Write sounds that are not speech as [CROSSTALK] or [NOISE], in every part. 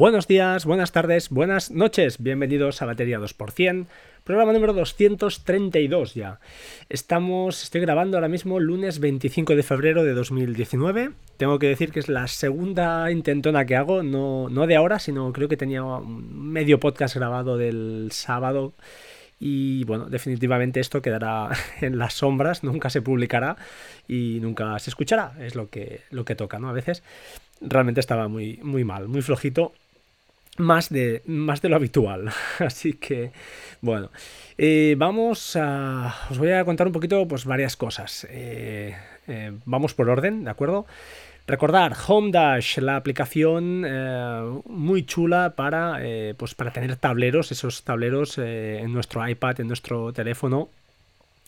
Buenos días, buenas tardes, buenas noches. Bienvenidos a Batería 2%, programa número 232 ya. Estamos, estoy grabando ahora mismo lunes 25 de febrero de 2019. Tengo que decir que es la segunda intentona que hago, no, no de ahora, sino creo que tenía medio podcast grabado del sábado. Y bueno, definitivamente esto quedará [LAUGHS] en las sombras, nunca se publicará y nunca se escuchará. Es lo que, lo que toca, ¿no? A veces realmente estaba muy, muy mal, muy flojito. Más de, más de lo habitual. [LAUGHS] Así que, bueno, eh, vamos a... Os voy a contar un poquito, pues, varias cosas. Eh, eh, vamos por orden, ¿de acuerdo? Recordar, Home Dash, la aplicación muy chula para, pues para tener tableros, esos tableros en nuestro iPad, en nuestro teléfono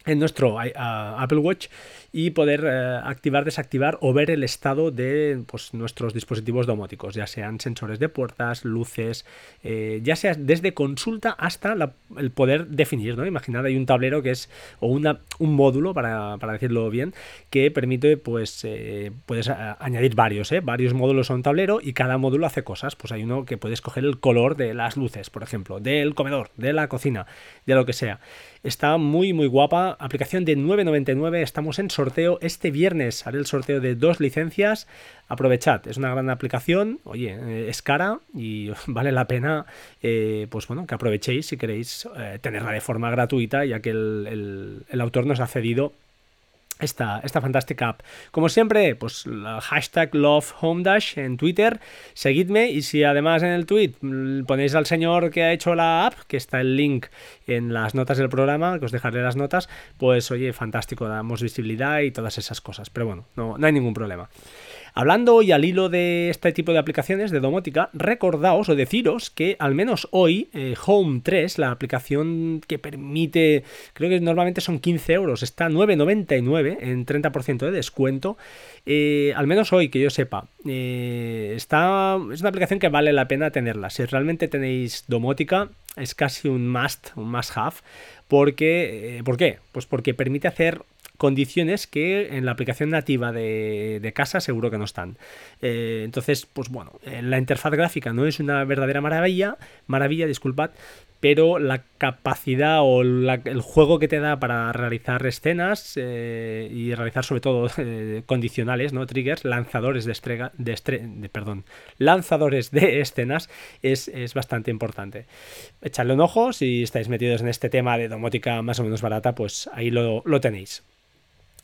en nuestro Apple Watch y poder eh, activar, desactivar o ver el estado de pues, nuestros dispositivos domóticos, ya sean sensores de puertas, luces, eh, ya sea desde consulta hasta el poder definir, ¿no? Imaginad, hay un tablero que es, o una, un módulo, para, decirlo bien, que permite, pues, eh, puedes añadir varios, Varios módulos a un tablero y cada módulo hace cosas. Pues hay uno que puede escoger el color de las luces, por ejemplo, del comedor, de la cocina, de lo que sea. Está muy, muy guapa. Aplicación de 9.99. Estamos en sorteo este viernes. Haré el sorteo de dos licencias. Aprovechad, es una gran aplicación. Oye, eh, es cara y [LAUGHS] vale la pena, eh, pues bueno, que aprovechéis si queréis eh, tenerla de forma gratuita, ya que el, el autor nos ha cedido esta, esta, fantástica app. Como siempre, pues hashtag LoveHomeDash en Twitter, seguidme y si además en el tweet ponéis al señor que ha hecho la app, que está el link en las notas del programa, que os dejaré las notas, pues oye, fantástico, damos visibilidad y todas esas cosas. Pero bueno, no, no hay ningún problema. Hablando hoy al hilo de este tipo de aplicaciones de domótica, recordaos o deciros que al menos hoy eh, Home 3, la aplicación que permite, creo que normalmente son 15 euros, está 9,99 en 30% de descuento. Eh, al menos hoy, que yo sepa, eh, está, es una aplicación que vale la pena tenerla. Si realmente tenéis domótica, es casi un must, un must have. Porque, ¿Por qué? Pues porque permite hacer condiciones que en la aplicación nativa de, casa seguro que no están. Eh, entonces, pues bueno, la interfaz gráfica no es una verdadera maravilla, maravilla, disculpad, pero la capacidad o el juego que te da para realizar escenas eh, y realizar sobre todo eh, condicionales, ¿no? Triggers, lanzadores de, estrega, de, perdón, lanzadores de escenas es, bastante importante. Echadle un ojo, si estáis metidos en este tema de domótica más o menos barata, pues ahí lo tenéis.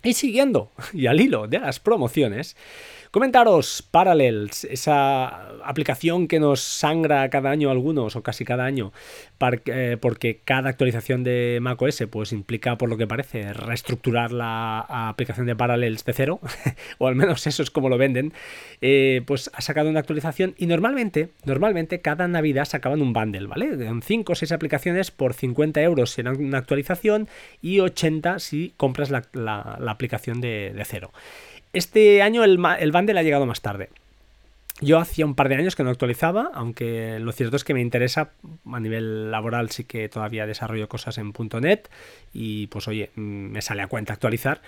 Y siguiendo, [LAUGHS] y al hilo de las promociones, Comentaros Parallels, esa aplicación que nos sangra cada año algunos, o casi cada año, eh, porque cada actualización de macOS pues, implica, por lo que parece, reestructurar la aplicación de Parallels de cero, [LAUGHS] o al menos eso es como lo venden, eh, pues ha sacado una actualización y normalmente, normalmente cada Navidad sacaban un bundle, ¿vale? Con 5 o 6 aplicaciones por 50 euros si era una actualización y 80 si compras la, aplicación de, de cero. Este año el, el bundle ha llegado más tarde. Yo hacía un par de años que no actualizaba, aunque lo cierto es que me interesa a nivel laboral sí que todavía desarrollo cosas en .NET y pues oye, mm, me sale a cuenta actualizar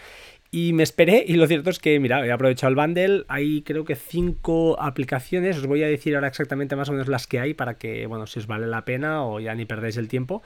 y me esperé y lo cierto es que, mira, he aprovechado el bundle, hay creo que cinco aplicaciones, os voy a decir ahora exactamente más o menos las que hay para que, bueno, si os vale la pena o ya ni perdéis el tiempo.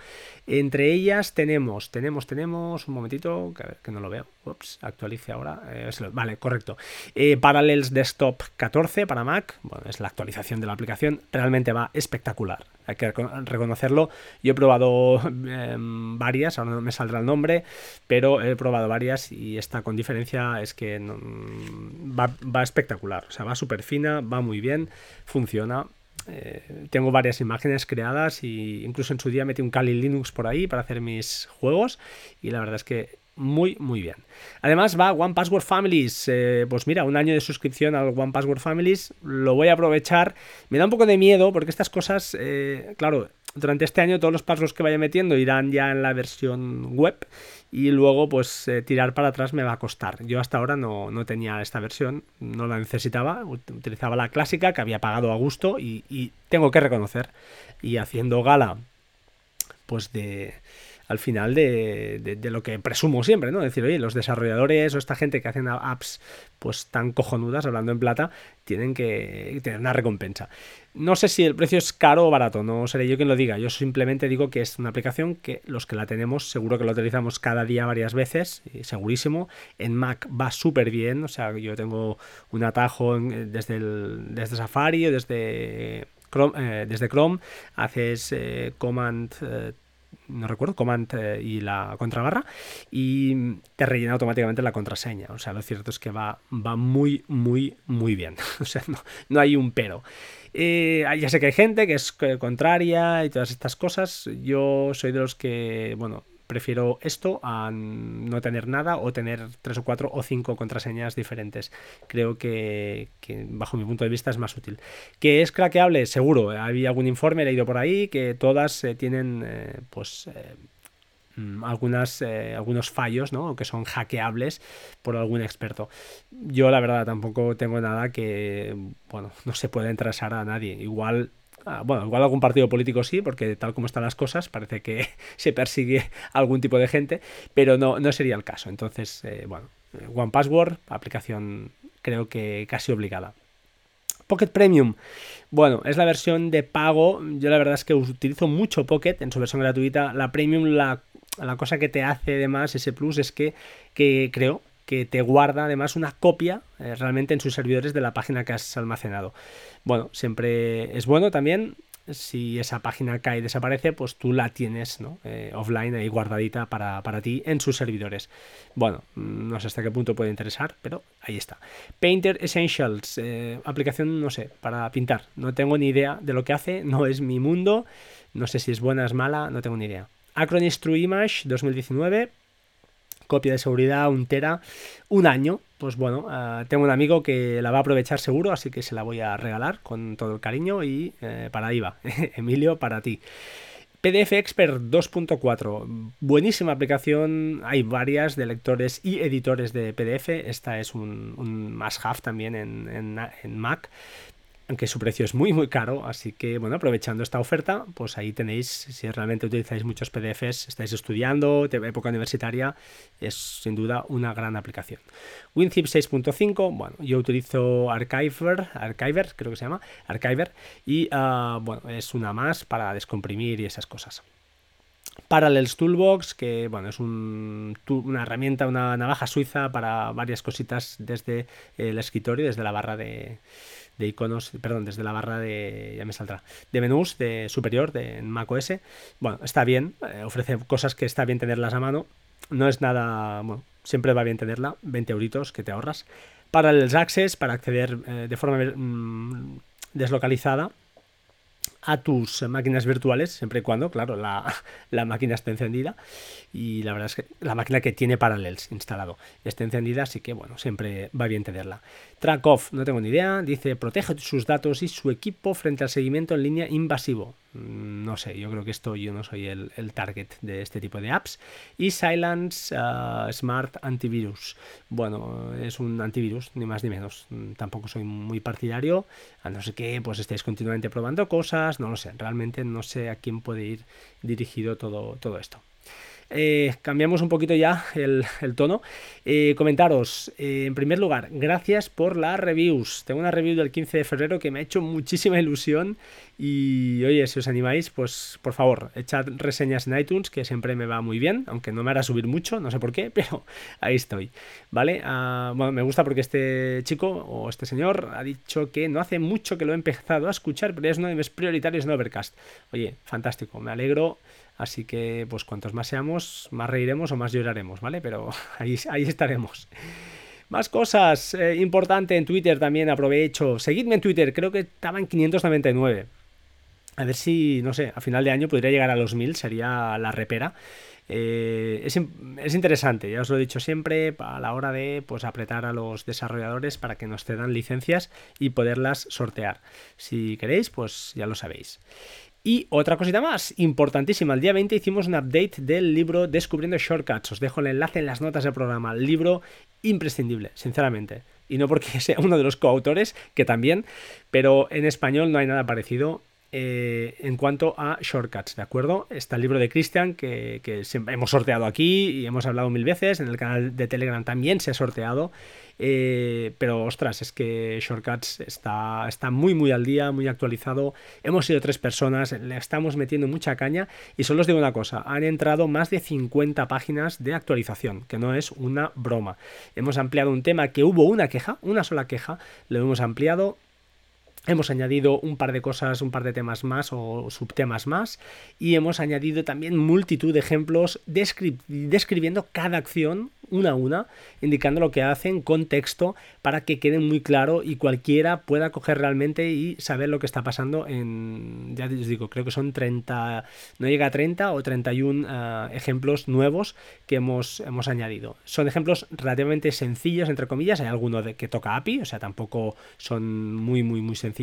Entre ellas tenemos, tenemos, tenemos, un momentito, que, no lo veo, ups, actualice ahora, eh, vale, correcto. Eh, Parallels Desktop 14 para Mac, bueno, es la actualización de la aplicación, realmente va espectacular hay que reconocerlo. Yo he probado em, varias, ahora no me saldrá el nombre, pero he probado varias y esta con diferencia es que va, espectacular, o sea, va súper fina, va muy bien, funciona. Eh, tengo varias imágenes creadas y incluso en su día metí un Kali Linux por ahí para hacer mis juegos y la verdad es que muy, muy bien. Además va One Password Families. Eh, pues mira, un año de suscripción al One Password Families. Lo voy a aprovechar. Me da un poco de miedo porque estas cosas, eh, claro, durante este año todos los passwords que vaya metiendo irán ya en la versión web y luego pues eh, tirar para atrás me va a costar. Yo hasta ahora no, tenía esta versión, no la necesitaba, utilizaba la clásica que había pagado a gusto y tengo que reconocer y haciendo gala pues de al final de, lo que presumo siempre, ¿no? Decir, oye, los desarrolladores o esta gente que hacen apps pues tan cojonudas, hablando en plata, tienen que tener una recompensa. No sé si el precio es caro o barato, no seré yo quien lo diga. Yo simplemente digo que es una aplicación que los que la tenemos seguro que la utilizamos cada día varias veces, segurísimo. En Mac va súper bien, o sea, yo tengo un atajo desde, el, desde Safari o desde Chrome, eh, desde Chrome haces eh, Command eh, no recuerdo, command y la contrabarra, y te rellena automáticamente la contraseña. O sea, lo cierto es que va, va muy, muy, muy bien. [LAUGHS] O sea, no, no hay un pero. ya sé que hay gente que es contraria y todas estas cosas. Yo soy de los que, bueno, prefiero esto a no tener nada o tener tres o cuatro o cinco contraseñas diferentes. Creo que, bajo mi punto de vista es más útil. ¿Que es craqueable? Seguro. Había algún informe, leído por ahí, que todas eh, tienen eh, pues... Eh, mm, algunas, algunos fallos, ¿no? que son hackeables por algún experto. Yo la verdad tampoco tengo nada que, bueno, no se pueda interesar a nadie. Igual Ah, bueno, igual algún partido político sí, porque tal como están las cosas, parece que [LAUGHS] se persigue algún tipo de gente, pero no, no sería el caso. Entonces, eh, bueno, One Password, aplicación creo que casi obligada. Pocket Premium. Bueno, es la versión de pago. Yo la verdad es que utilizo mucho Pocket en su versión gratuita. La Premium, la, la cosa que te hace además ese plus es que, que creo que te guarda además una copia eh, realmente en sus servidores de la página que has almacenado. Bueno, siempre es bueno también. Si esa página cae y desaparece, pues tú la tienes ¿no? Eh, offline ahí guardadita para, ti en sus servidores. Bueno, mm, no sé hasta qué punto puede interesar, pero ahí está. Painter Essentials, eh, aplicación, no sé, para pintar. No tengo ni idea de lo que hace, no es mi mundo. No sé si es buena, es mala, no tengo ni idea. Acronis True Image 2019 copia de seguridad, un tera, un año. Pues bueno, eh, tengo un amigo que la va a aprovechar seguro, así que se la voy a regalar con todo el cariño y eh, para ahí va. [LAUGHS] Emilio, para ti. PDF Expert 2.4, buenísima aplicación, hay varias de lectores y editores de PDF, esta es un, un must-have también en, en Mac, aunque su precio es muy muy caro, así que bueno, aprovechando esta oferta, pues ahí tenéis, si realmente utilizáis muchos PDFs, estáis estudiando, época universitaria, es sin duda una gran aplicación. WinZip 6.5, bueno, yo utilizo Archiver, Archiver creo que se llama, Archiver, y ah, bueno, es una más para descomprimir y esas cosas. Parallels Toolbox, que bueno, es una herramienta, una navaja suiza para varias cositas desde el escritorio, desde la barra de, de iconos, perdón, desde la barra de, ya me saldrá, de menús de superior de macOS. Bueno, está bien, eh, ofrece cosas que está bien tenerlas a mano. No es nada, bueno, siempre va bien tenerla, 20 euritos que te ahorras. Para el Access, para acceder eh, de forma mm, deslocalizada a tus máquinas virtuales, siempre y cuando, claro, la, máquina esté encendida. Y la verdad es que la máquina que tiene Parallels instalado esté encendida, así que bueno, siempre va bien tenerla. Track off, no tengo ni idea. Dice, protege sus datos y su equipo frente al seguimiento en línea invasivo. Mm, no sé, yo creo que esto yo no soy el, target de este tipo de apps. Y Silence ah, Smart Antivirus. Bueno, es un antivirus, ni más ni menos. Mm, tampoco soy muy partidario, a no ser que pues estéis continuamente probando cosas, no lo sé. Realmente no sé a quién puede ir dirigido todo, todo esto. Eh, cambiamos un poquito ya el, tono. Eh, comentaros, eh, en primer lugar, gracias por las reviews. Tengo una review del 15 de febrero que me ha hecho muchísima ilusión y oye, si os animáis, pues por favor, echad reseñas en iTunes, que siempre me va muy bien, aunque no me hará subir mucho, no sé por qué, [LAUGHS] pero ahí estoy. ¿Vale? Ah, bueno, me gusta porque este chico o este señor ha dicho que no hace mucho que lo he empezado a escuchar, pero es uno de mis prioritarios en Overcast. Oye, fantástico, me alegro. Así que, pues cuantos más seamos, más reiremos o más lloraremos, ¿vale? Pero [LAUGHS] ahí, ahí estaremos. Más cosas eh, importante en Twitter también aprovecho. Seguidme en Twitter, creo que estaba en 599. A ver si, no sé, a final de año podría llegar a los 1000, sería la repera. Eh, es, es, interesante, ya os lo he dicho siempre, a la hora de pues, apretar a los desarrolladores para que nos cedan licencias y poderlas sortear. Si queréis, pues ya lo sabéis. Y otra cosita más, importantísima, el día 20 hicimos un update del libro Descubriendo Shortcuts. Os dejo el enlace en las notas del programa. Libro imprescindible, sinceramente. Y no porque [LAUGHS] sea uno de los coautores, que también, pero en español no hay nada parecido. Eh, en cuanto a shortcuts, ¿de acuerdo? Está el libro de Christian que, hemos sorteado aquí y hemos hablado mil veces, en el canal de Telegram también se ha sorteado, eh, pero ostras, es que Shortcuts está, está muy muy al día, muy actualizado, hemos sido tres personas, le estamos metiendo mucha caña y solo os digo una cosa, han entrado más de 50 páginas de actualización, que no es una broma. Hemos ampliado un tema que hubo una queja, una sola queja, lo hemos ampliado, Hemos añadido un par de cosas, un par de temas más o subtemas más y hemos añadido también multitud de ejemplos describiendo cada acción una a una, indicando lo que hacen con texto para que quede muy claro y cualquiera pueda coger realmente y saber lo que está pasando en, ya les digo, creo que son 30, no llega a 30 o 31 ah, ejemplos nuevos que hemos, hemos añadido. Son ejemplos relativamente sencillos, entre comillas, hay alguno de, que toca API, o sea, tampoco son muy, muy, muy sencillos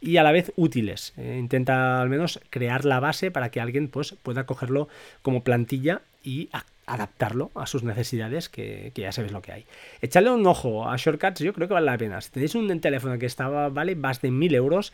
y a la vez útiles. Eh, intenta al menos crear la base para que alguien pues, pueda cogerlo como plantilla y adaptarlo a sus necesidades, que, ya sabéis lo que hay. Echarle un ojo a Shortcuts, yo creo que vale la pena. Si tenéis un teléfono que estaba, vale más de 1000 euros,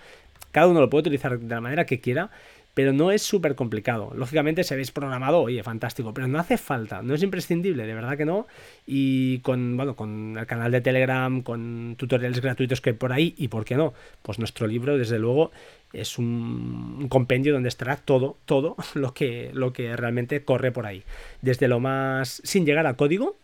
cada uno lo puede utilizar de la manera que quiera, pero no es súper complicado. Lógicamente, si habéis programado, oye, fantástico, pero no hace falta, no es imprescindible, de verdad que no. Y con, bueno, con el canal de Telegram, con tutoriales gratuitos que hay por ahí, y por qué no, pues nuestro libro, desde luego, es un, compendio donde estará todo, todo [LAUGHS] lo que, lo que realmente corre por ahí. Desde lo más, sin llegar a código,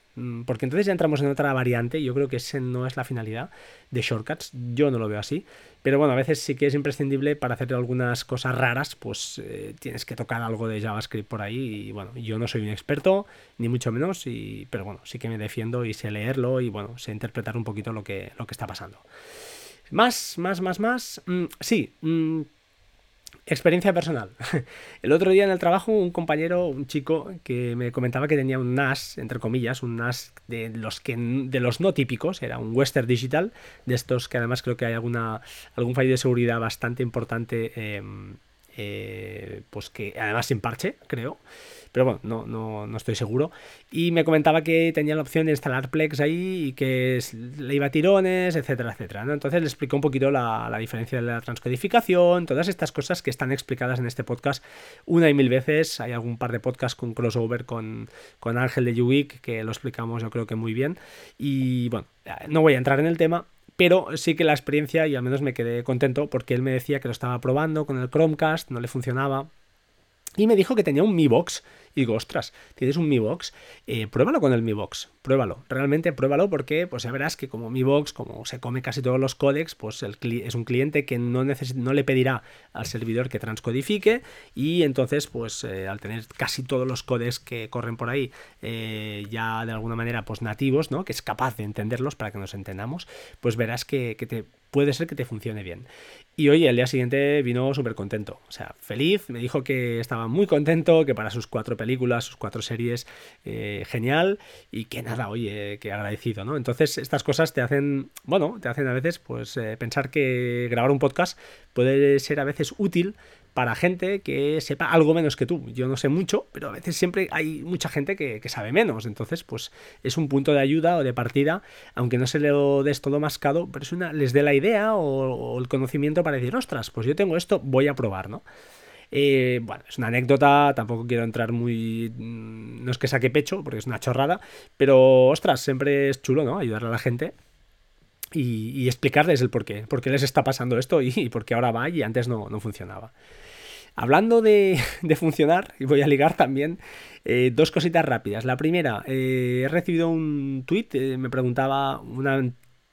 porque entonces ya entramos en otra variante, yo creo que esa no es la finalidad de shortcuts, yo no lo veo así, pero bueno, a veces sí que es imprescindible para hacer algunas cosas raras, pues eh, tienes que tocar algo de JavaScript por ahí. Y bueno, yo no soy un experto, ni mucho menos, y, pero bueno, sí que me defiendo y sé leerlo y bueno, sé interpretar un poquito lo que, lo que está pasando. Más, más, más, más. Mm, sí. Mm, experiencia personal. [LAUGHS] El otro día en el trabajo un compañero, un chico, que me comentaba que tenía un NAS, entre comillas, un NAS de los que de los no típicos, era un Western Digital, de estos que además creo que hay alguna algún fallo de seguridad bastante importante, em, eh, pues que además sin parche, creo pero bueno, no, no, no, estoy seguro. Y me comentaba que tenía la opción de instalar Plex ahí y que le iba a tirones, etcétera, etcétera. Entonces le explicó un poquito la, la, diferencia de la transcodificación, todas estas cosas que están explicadas en este podcast una y mil veces. Hay algún par de podcasts con crossover con, con Ángel de Ubic que lo explicamos yo creo que muy bien. Y bueno, no voy a entrar en el tema, pero sí que la experiencia, y al menos me quedé contento, porque él me decía que lo estaba probando con el Chromecast, no le funcionaba. Y me dijo que tenía un Mi Box y digo, ostras, tienes un Mi Box, eh, pruébalo con el Mi Box, pruébalo, realmente pruébalo porque pues ya verás que como Mi Box, como se come casi todos los códecs, pues es un cliente que no, no le pedirá al servidor que transcodifique y entonces pues eh, al tener casi todos los códecs que corren por ahí eh, ya de alguna manera pues nativos, ¿no? que es capaz de entenderlos para que nos entendamos, pues verás que, que te puede ser que te funcione bien. Y hoy, el día siguiente, vino súper contento. O sea, feliz. Me dijo que estaba muy contento, que para sus cuatro películas, sus cuatro series, eh, genial. Y que nada, oye, que agradecido, ¿no? Entonces, estas cosas te hacen, bueno, te hacen a veces, pues, eh, pensar que grabar un podcast puede ser a veces útil para gente que sepa algo menos que tú. Yo no sé mucho, pero a veces siempre hay mucha gente que, sabe menos. Entonces, pues es un punto de ayuda o de partida, aunque no se lo des todo mascado, pero es una, les dé la idea o, el conocimiento para decir, ostras, pues yo tengo esto, voy a probar, ¿no? Eh, bueno, es una anécdota, tampoco quiero entrar muy... Mm, no es que saque pecho, porque es una chorrada, pero ostras, siempre es chulo, ¿no? Ayudar a la gente y, explicarles el por qué, por qué les está pasando esto y, por qué ahora va y antes no, funcionaba. Hablando [LAUGHS] de, funcionar, y voy a ligar también, eh, dos cositas rápidas. La primera, eh, he recibido un tweet, me preguntaba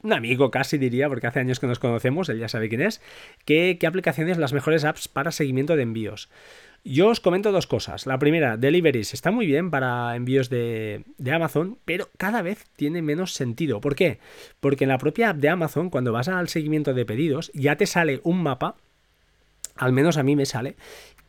un amigo casi diría, porque hace años que nos conocemos, él ya sabe quién es, qué aplicaciones las mejores apps para seguimiento de envíos. Yo os comento dos cosas. La primera, Deliveries está muy bien para envíos de, Amazon, pero cada vez tiene menos sentido. ¿Por qué? Porque en la propia app de Amazon, cuando vas al seguimiento de pedidos, ya te sale un mapa al menos a mí me sale.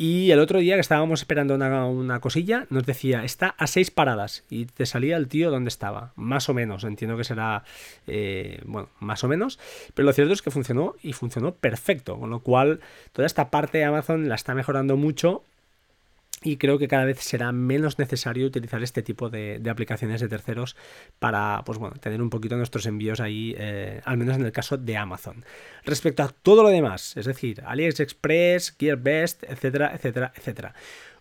Y el otro día que estábamos esperando una, cosilla, nos decía, está a seis paradas. Y te salía el tío donde estaba. Más o menos. Entiendo que será, eh, bueno, más o menos. Pero lo cierto es que funcionó y funcionó perfecto. Con lo cual, toda esta parte de Amazon la está mejorando mucho y creo que cada vez será menos necesario utilizar este tipo de, aplicaciones de terceros para pues bueno, tener un poquito nuestros envíos ahí, eh, al menos en el caso de Amazon. Respecto a todo lo demás, es decir, AliExpress, GearBest, etcétera, etcétera, etcétera.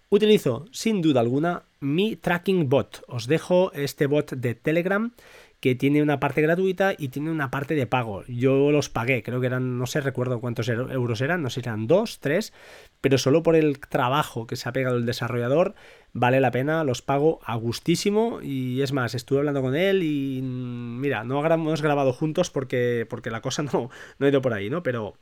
Utilizo sin duda alguna mi tracking bot. Os dejo este bot de Telegram que tiene una parte gratuita y tiene una parte de pago. Yo los pagué, creo que eran, no sé, recuerdo cuántos euros eran, no sé eran dos, tres, pero solo por el trabajo que se ha pegado el desarrollador vale la pena, los pago a gustísimo y es más, estuve hablando con él y mm, mira, no hemos grabado juntos porque, porque la cosa [LAUGHS] no, no ha ido por ahí, ¿no? Pero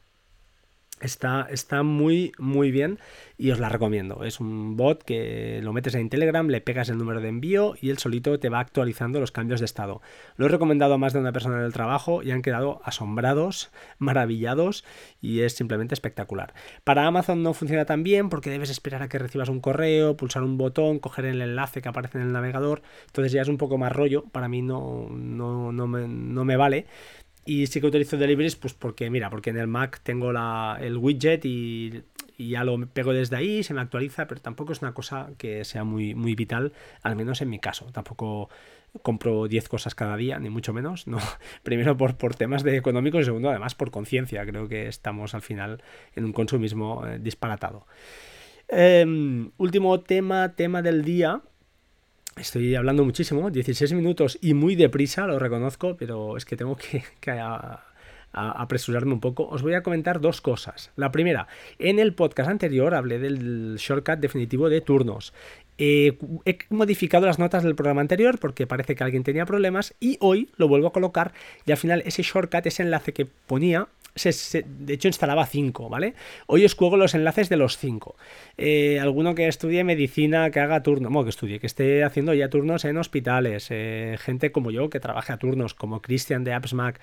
Está, está, muy, muy bien y os la recomiendo. Es un bot que lo metes en Telegram, le pegas el número de envío y él solito te va actualizando los cambios de estado. Lo he recomendado a más de una persona en el trabajo y han quedado asombrados, [LAUGHS] maravillados y es simplemente espectacular. Para Amazon no funciona tan bien porque debes esperar a que recibas un correo, pulsar un botón, coger el enlace que aparece en el navegador. Entonces ya es un poco más rollo. Para mí no, no, no, me, no me vale. Y sí que utilizo Deliveries, pues porque, mira, porque en el Mac tengo la, el widget y, ya lo pego desde ahí, se me actualiza, pero tampoco es una cosa que sea muy, muy vital, al menos en mi caso. Tampoco compro 10 cosas cada día, ni mucho menos. No. [LAUGHS] Primero por, por temas de económicos y segundo, además, por conciencia. Creo que estamos al final en un consumismo eh, disparatado. Em, último tema, tema del día Estoy hablando muchísimo, 16 minutos y muy deprisa, lo reconozco, pero es que tengo que, [LAUGHS] apresurarme un poco. Os voy a comentar dos cosas. La primera, en el podcast anterior hablé del shortcut definitivo de turnos. he modificado las notas del programa anterior porque parece que alguien tenía problemas y hoy lo vuelvo a colocar y al final ese shortcut, ese enlace que ponía, de hecho instalaba 5, ¿vale? Hoy os juego los enlaces de los 5. Eh, alguno que estudie medicina, que haga turnos, bueno, que estudie, que esté haciendo ya turnos en hospitales, eh, gente como yo que trabaje a turnos, como Christian de AppsMac.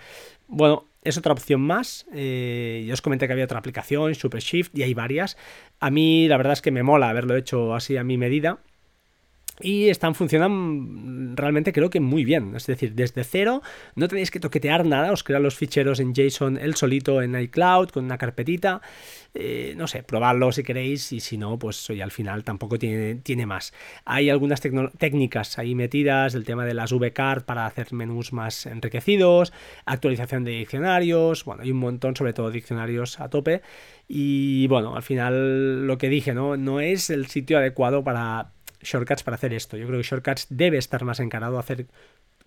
Bueno, es otra opción más. Eh, yo os comenté que había otra aplicación, SuperShift, y hay varias. A mí la verdad es que me mola haberlo hecho así a mi medida y están funcionando realmente creo que muy bien. Es decir, desde cero no tenéis que toquetear nada, os crean los ficheros en JSON el solito en iCloud con una carpetita. Eh, no sé, probadlo si queréis y si no, pues hoy al final tampoco tiene, tiene más. Hay algunas técnicas ahí metidas, el tema de las VCard para hacer menús más enriquecidos, actualización de diccionarios, bueno, hay un montón, sobre todo diccionarios a tope. Y bueno, al final lo que dije, ¿no? No es el sitio adecuado para Shortcuts para hacer esto. Yo creo que Shortcuts debe estar más encarado a hacer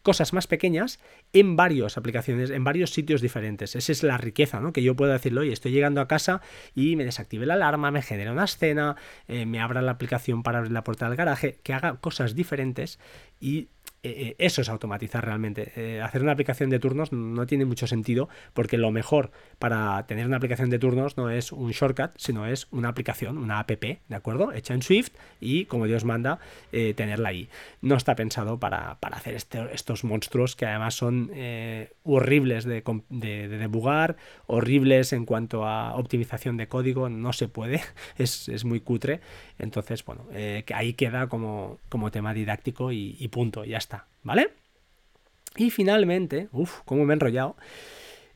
cosas más pequeñas en varias aplicaciones, en varios sitios diferentes. Esa es la riqueza, ¿no? Que yo puedo decirlo, oye, estoy llegando a casa y me desactive la alarma, me genera una escena, eh, me abra la aplicación para abrir la puerta del garaje, que haga cosas diferentes y eh, eh, eso es automatizar realmente. Eh, hacer una aplicación de turnos no tiene mucho sentido porque lo mejor para tener una aplicación de turnos no es un shortcut, sino es una aplicación, una app, ¿de acuerdo? Hecha en Swift y como Dios manda, tenerla ahí. No está pensado para, hacer este, estos monstruos que además son horribles de, de, debugar, horribles en cuanto a optimización de código, no se puede, [LAUGHS] es, muy cutre. Entonces, bueno, que ahí queda como, como tema didáctico y punto, ya está. ¿Vale? Y finalmente, uff, cómo me he enrollado.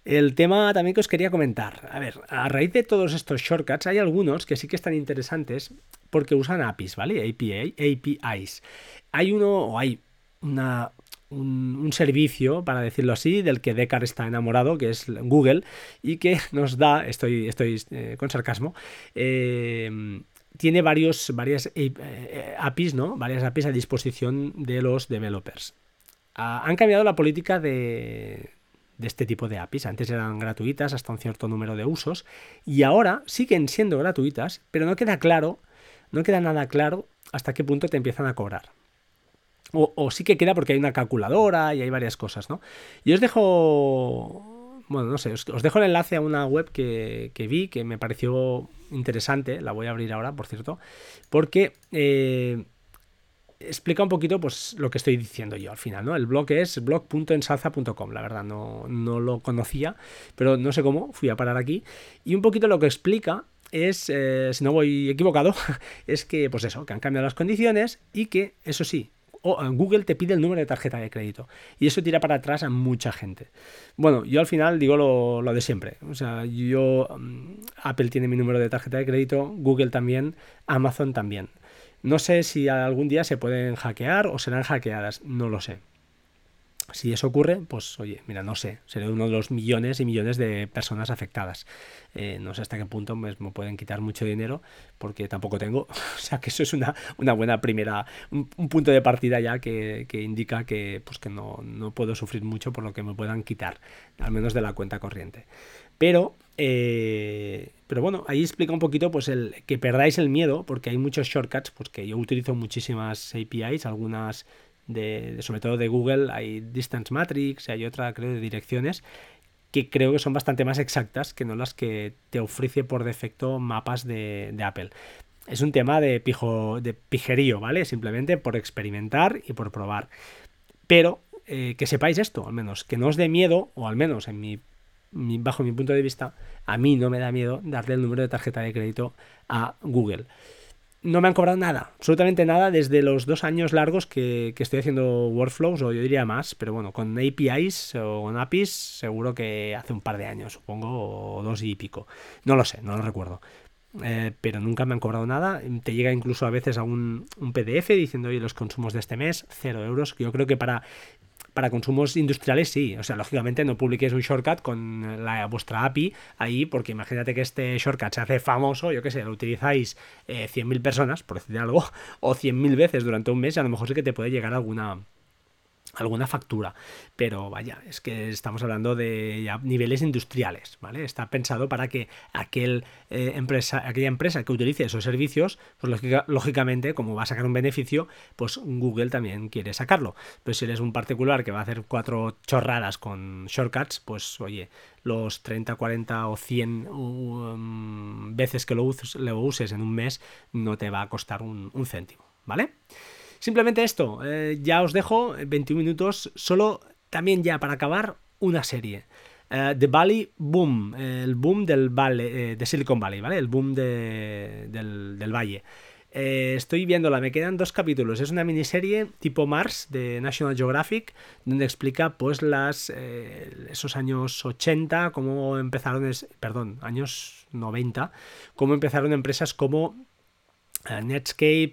El tema también que os quería comentar. A ver, a raíz de todos estos shortcuts, hay algunos que sí que están interesantes porque usan APIs, ¿vale? API, APIs. Hay uno, o hay una, un, servicio, para decirlo así, del que Decar está enamorado, que es Google, y que nos da, estoy, estoy eh, con sarcasmo, eh, tiene varios, varias eh, APIs, ¿no? Varias APIs a disposición de los developers. Ah, han cambiado la política de, este tipo de APIs. Antes eran gratuitas hasta un cierto número de usos y ahora siguen siendo gratuitas, pero no queda claro, no queda nada claro hasta qué punto te empiezan a cobrar. O, sí que queda porque hay una calculadora y hay varias cosas, ¿no? Y os dejo bueno, no sé, os, dejo el enlace a una web que, vi que me pareció interesante, la voy a abrir ahora, por cierto, porque eh, explica un poquito pues, lo que estoy diciendo yo al final, ¿no? El blog es blog.ensalza.com, la verdad, no, no lo conocía, pero no sé cómo, fui a parar aquí, y un poquito lo que explica es, eh, si no voy equivocado, [LAUGHS] es que, pues eso, que han cambiado las condiciones y que, eso sí, Google te pide el número de tarjeta de crédito. Y eso tira para atrás a mucha gente. Bueno, yo al final digo lo, de siempre. O sea, yo, mm, Apple tiene mi número de tarjeta de crédito, Google también, Amazon también. No sé si algún día se pueden hackear o serán hackeadas, no lo sé. Si eso ocurre, pues oye, mira, no sé, seré uno de los millones y millones de personas afectadas. Eh, no sé hasta qué punto me, pueden quitar mucho dinero, porque tampoco tengo. [LAUGHS] O sea que eso es una, una buena primera, un, punto de partida ya que, indica que, pues que no, no, puedo sufrir mucho por lo que me puedan quitar, al menos de la cuenta corriente. Pero, eh, pero bueno, ahí explica un poquito pues el que perdáis el miedo, porque hay muchos shortcuts, pues que yo utilizo muchísimas APIs, algunas de, sobre todo de Google, hay Distance Matrix, hay otra, creo, de direcciones, que creo que son bastante más exactas que no las que te ofrece por defecto mapas de, Apple. Es un tema de, pijo, de pijerío, ¿vale? Simplemente por experimentar y por probar. Pero eh, que sepáis esto, al menos, que no os dé miedo, o al menos en mi, bajo mi punto de vista, a mí no me da miedo darle el número de tarjeta de crédito a Google no me han cobrado nada, absolutamente nada desde los dos años largos que, estoy haciendo workflows, o yo diría más, pero bueno, con APIs o con APIs seguro que hace un par de años, supongo, o dos y pico. No lo sé, no lo recuerdo. Eh, pero nunca me han cobrado nada. Te llega incluso a veces a un, un PDF diciendo, oye, los consumos de este mes, cero euros. Yo creo que para para consumos industriales sí, o sea, lógicamente no publiquéis un shortcut con la, vuestra API ahí, porque imagínate que este shortcut se hace famoso, yo qué sé, lo utilizáis eh, 100.000 personas, por decir algo, [LAUGHS] o 100.000 veces durante un mes, a lo mejor sí que te puede llegar alguna alguna factura, pero vaya, es que estamos hablando de niveles industriales, ¿vale? Está pensado para que aquel, eh, empresa, aquella empresa que utilice esos servicios, pues lógicamente, como va a sacar un beneficio, pues Google también quiere sacarlo. Pero si eres un particular que va a hacer cuatro chorradas con shortcuts, pues oye, los 30, 40 o 100 um, veces que lo uses, lo uses, en un mes no te va a costar un, un céntimo, ¿vale? Simplemente esto, eh, ya os dejo 21 minutos, solo también ya para acabar una serie. Eh, The Valley Boom, el boom del eh, de Silicon Valley, ¿vale? El boom del, del, valle. estoy viéndola, me quedan dos capítulos. Es una miniserie tipo Mars de National Geographic, donde explica pues las esos años 80, cómo empezaron, perdón, años 90, cómo empezaron empresas como Netscape,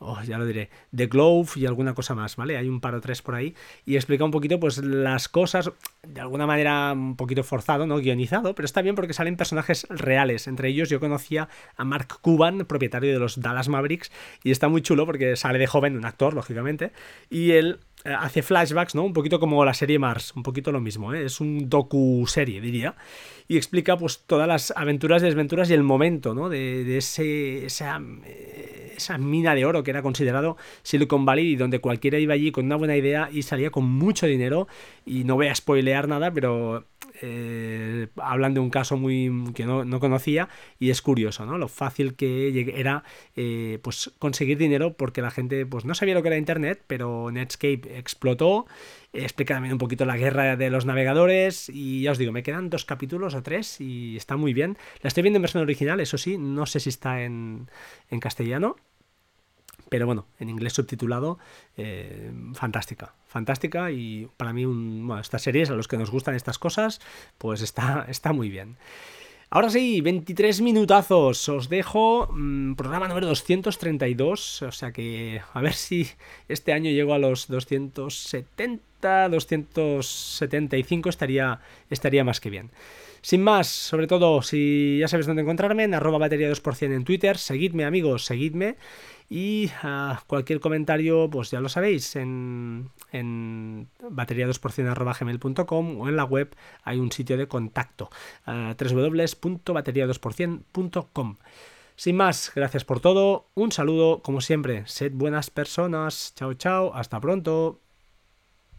oh, ya lo diré, The Glove y alguna cosa más, ¿vale? Hay un par o tres por ahí y explica un poquito pues las cosas de alguna manera un poquito forzado, ¿no? Guionizado, pero está bien porque salen personajes reales. Entre ellos yo conocía a Mark Cuban, propietario de los Dallas Mavericks, y está muy chulo porque sale de joven, un actor, lógicamente, y él eh, hace flashbacks, ¿no? Un poquito como la serie Mars, un poquito lo mismo, ¿eh? Es un docu-serie, diría. Y explica pues todas las aventuras, desventuras y el momento, ¿no? De, ese, esa, eh, esa, mina de oro que era considerado Silicon Valley y donde cualquiera iba allí con una buena idea y salía con mucho dinero. Y no voy a spoilear nada, pero eh, hablan de un caso muy que no, conocía y es curioso, ¿no? Lo fácil que era eh, pues conseguir dinero porque la gente pues no sabía lo que era internet, pero Netscape explotó. Explica también un poquito la guerra de los navegadores y ya os digo, me quedan dos capítulos o tres y está muy bien. La estoy viendo en versión original, eso sí, no sé si está en, en castellano, pero bueno, en inglés subtitulado, eh, fantástica, fantástica y para mí un, bueno, estas series a los que nos gustan estas cosas, pues está, está muy bien. Ahora sí, 23 minutazos. Os dejo mm, programa número 232. O sea que a ver si este año llego a los 270, 275. Estaría, estaría más que bien. Sin más, sobre todo, si ya sabes dónde encontrarme, en arroba batería 2% en Twitter. Seguidme, amigos, seguidme. Y ah, cualquier comentario, pues ya lo sabéis, en, en batería2%.gmail.com o en la web hay un sitio de contacto, uh, www.batería2%.com. Sin más, gracias por todo, un saludo, como siempre, sed buenas personas, chao chao, hasta pronto.